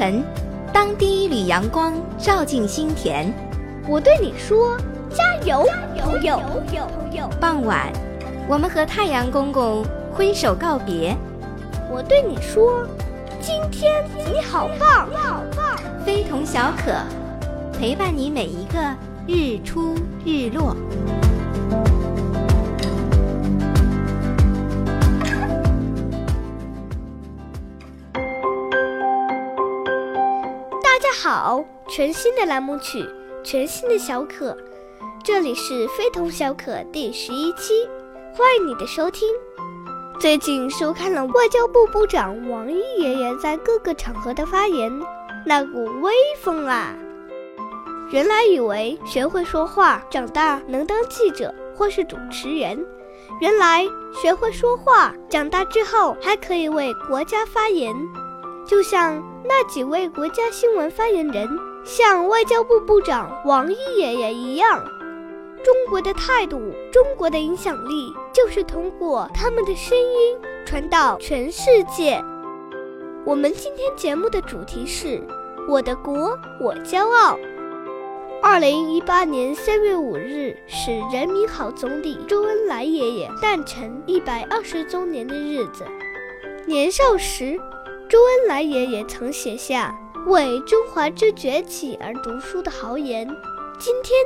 晨，当第一缕阳光照进心田，我对你说：“加油，朋友！”傍晚，我们和太阳公公挥手告别，我对你说：“今天你好棒！”非同小可，陪伴你每一个日出日落。好，全新的栏目曲，全新的小可，这里是非同小可第十一期，欢迎你的收听。最近收看了外交部部长王毅爷爷在各个场合的发言，那股威风啊！原来以为学会说话，长大能当记者或是主持人，原来学会说话，长大之后还可以为国家发言，就像那几位国家新闻发言人，像外交部部长王毅爷爷一样。中国的态度，中国的影响力，就是通过他们的声音传到全世界。我们今天节目的主题是“我的国，我骄傲”。二零一八年三月五日是人民好总理周恩来爷爷诞辰一百二十周年的日子。年少时，周恩来爷爷曾写下“为中华之崛起而读书”的豪言。今天。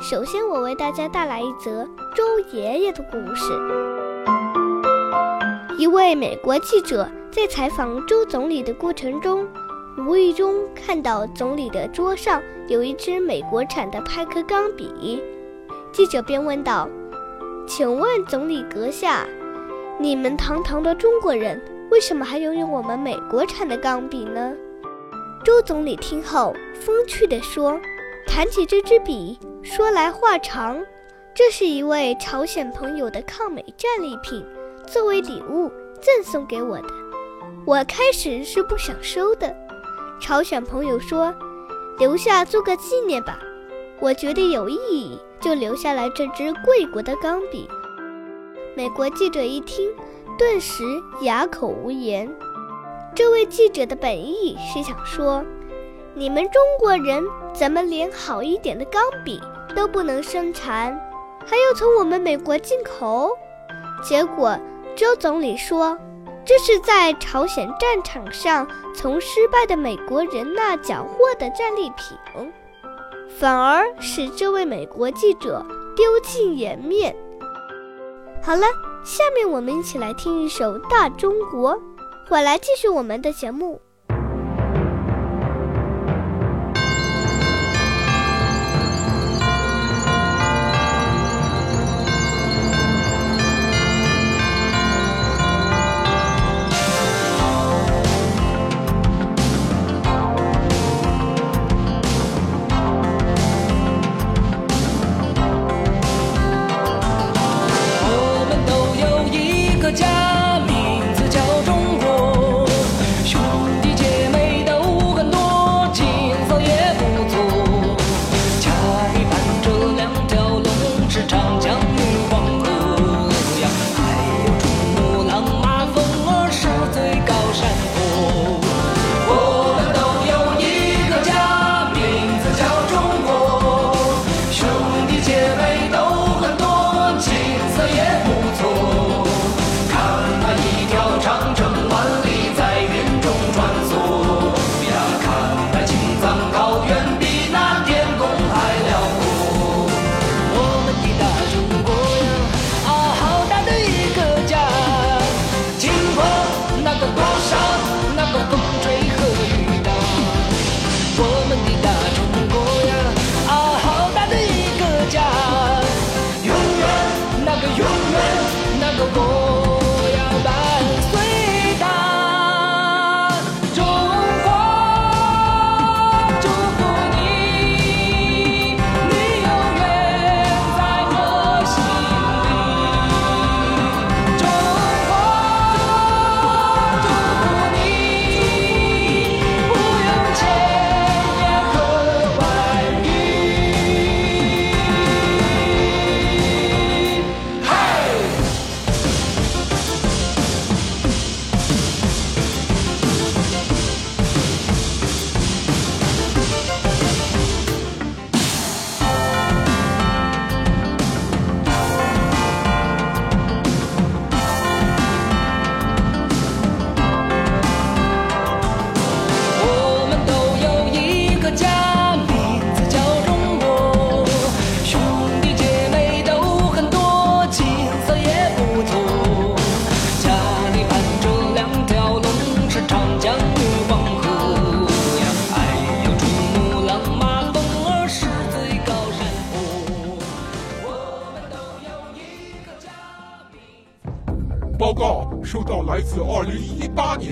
首先，我为大家带来一则周爷爷的故事。一位美国记者在采访周总理的过程中，无意中看到总理的桌上有一支美国产的派克钢笔。记者便问道：“请问总理阁下，你们堂堂的中国人，为什么还拥有我们美国产的钢笔呢？”周总理听后风趣地说：“谈起这支笔。”说来话长，这是一位朝鲜朋友的抗美战利品，作为礼物赠送给我的。我开始是不想收的，朝鲜朋友说：“留下做个纪念吧。”我觉得有意义，就留下来这支贵国的钢笔。美国记者一听，顿时哑口无言。这位记者的本意是想说：“你们中国人怎么连好一点的钢笔？”都不能生产，还要从我们美国进口。结果周总理说，这是在朝鲜战场上从失败的美国人那缴获的战利品，反而使这位美国记者丢尽颜面。好了，下面我们一起来听一首《大中国》，我来继续我们的节目。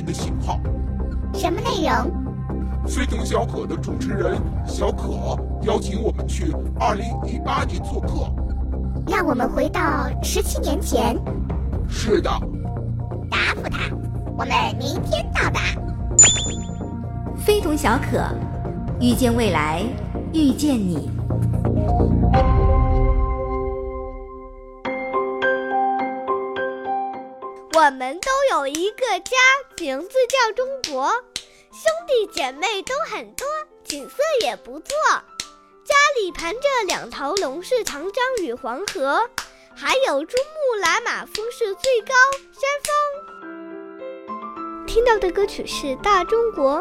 的型号。什么内容？飞腾小可的主持人小可邀请我们去二零一八年做客，让我们回到十七年前。是的。答复他，我们明天到达。非同小可，遇见未来，遇见你。我们都有一个家，名字叫中国，兄弟姐妹都很多，景色也不错。家里盘着两条龙，是长江与黄河，还有珠穆朗玛峰是最高山峰。听到的歌曲是《大中国》，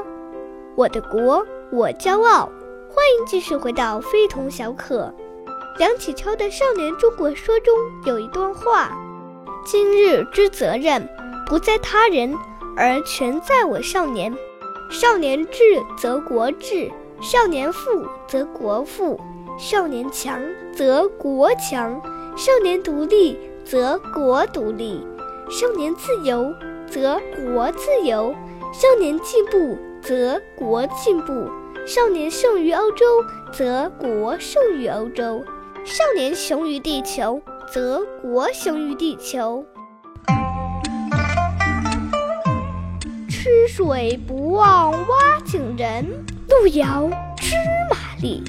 我的国，我骄傲。欢迎继续回到非同小可。梁启超的《少年中国说》中有一段话。今日之责任，不在他人，而全在我少年。少年智则国智，少年富则国富，少年强则国强，少年独立则国独立，少年自由则国自由，少年进步则国进步，少年胜于欧洲则国胜于欧洲，少年雄于地球。则国雄于地球。吃水不忘挖井人，路遥知马力，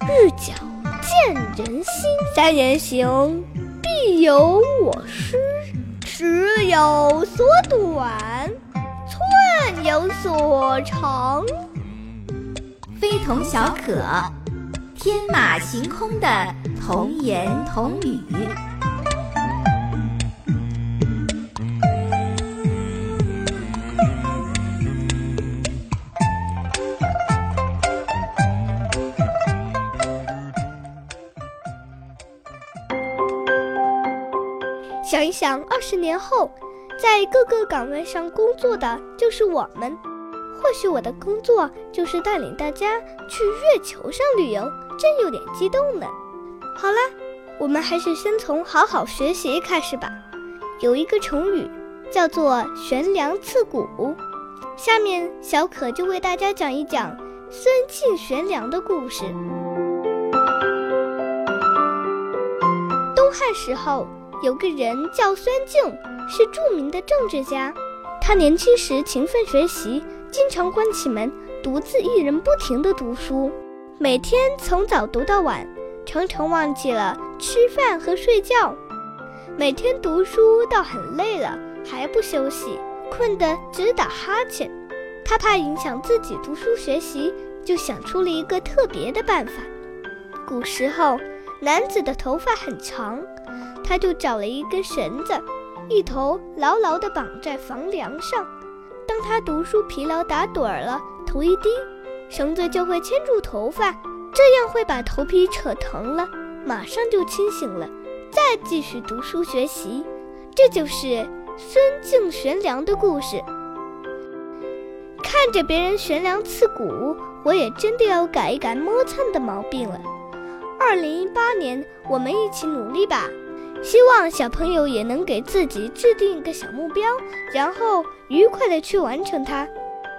日久见人心。三人行，必有我师。尺有所短，寸有所长。非同小可。天马行空的童言童语。想一想，二十年后，在各个岗位上工作的就是我们。或许我的工作就是带领大家去月球上旅游。真有点激动呢。好了，我们还是先从好好学习开始吧。有一个成语叫做“悬梁刺股”，下面小可就为大家讲一讲孙敬悬梁的故事。东汉时候，有个人叫孙敬，是著名的政治家。他年轻时勤奋学习，经常关起门，独自一人不停地读书。每天从早读到晚，常常忘记了吃饭和睡觉。每天读书到很累了还不休息，困得直打哈欠。他怕影响自己读书学习，就想出了一个特别的办法。古时候，男子的头发很长，他就找了一根绳子，一头牢牢地绑在房梁上。当他读书疲劳打盹儿了，头一低。绳子就会牵住头发，这样会把头皮扯疼了，马上就清醒了，再继续读书学习。这就是孙敬悬梁的故事。看着别人悬梁刺股，我也真的要改一改磨蹭的毛病了。二零一八年，我们一起努力吧！希望小朋友也能给自己制定一个小目标，然后愉快的去完成它。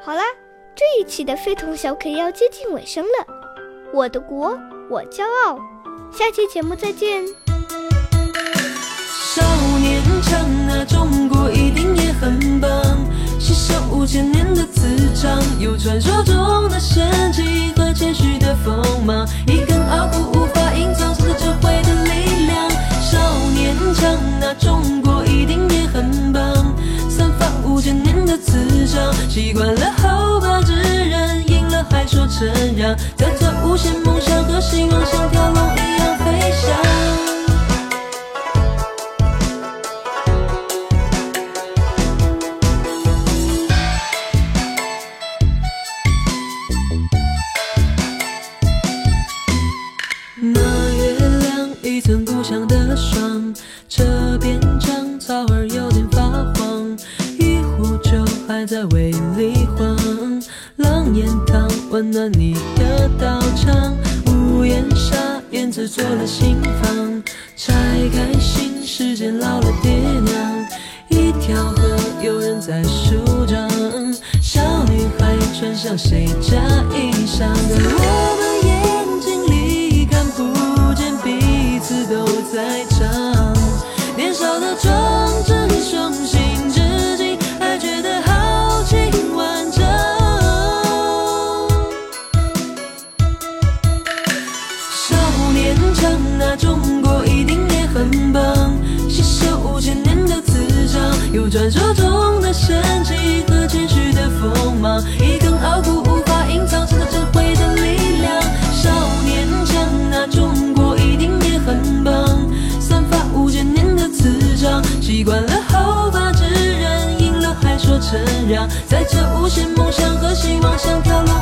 好啦。这一期的非同小可要接近尾声了，我的国，我骄傲。下期节目再见。少年强那，中国一定也很棒。吸收五千年的磁场，有传说中的神奇和谦虚的锋芒，一根傲骨无法隐藏着智慧的力量。少年强那，中国一定也很棒。散发五千年的磁场，习惯了后。承让，带着无限梦想和希望，像条龙一样飞翔。那月亮一层故乡的霜，这边长草儿有点发黄，一壶酒还在胃里晃。温暖你的道场屋檐下燕子做了新房拆开信时间老了爹娘一条河有人在梳妆小女孩穿上谁家衣裳在我的眼睛里看不见彼此都在唱年少的妆那中国一定也很棒吸收五千年的磁场有传说中的神奇和谦虚的锋芒一根傲骨无法隐藏承载智慧的力量少年强那中国一定也很棒散发五千年的磁场习惯了后发制人赢了还说承让在这无限梦想和希望像条龙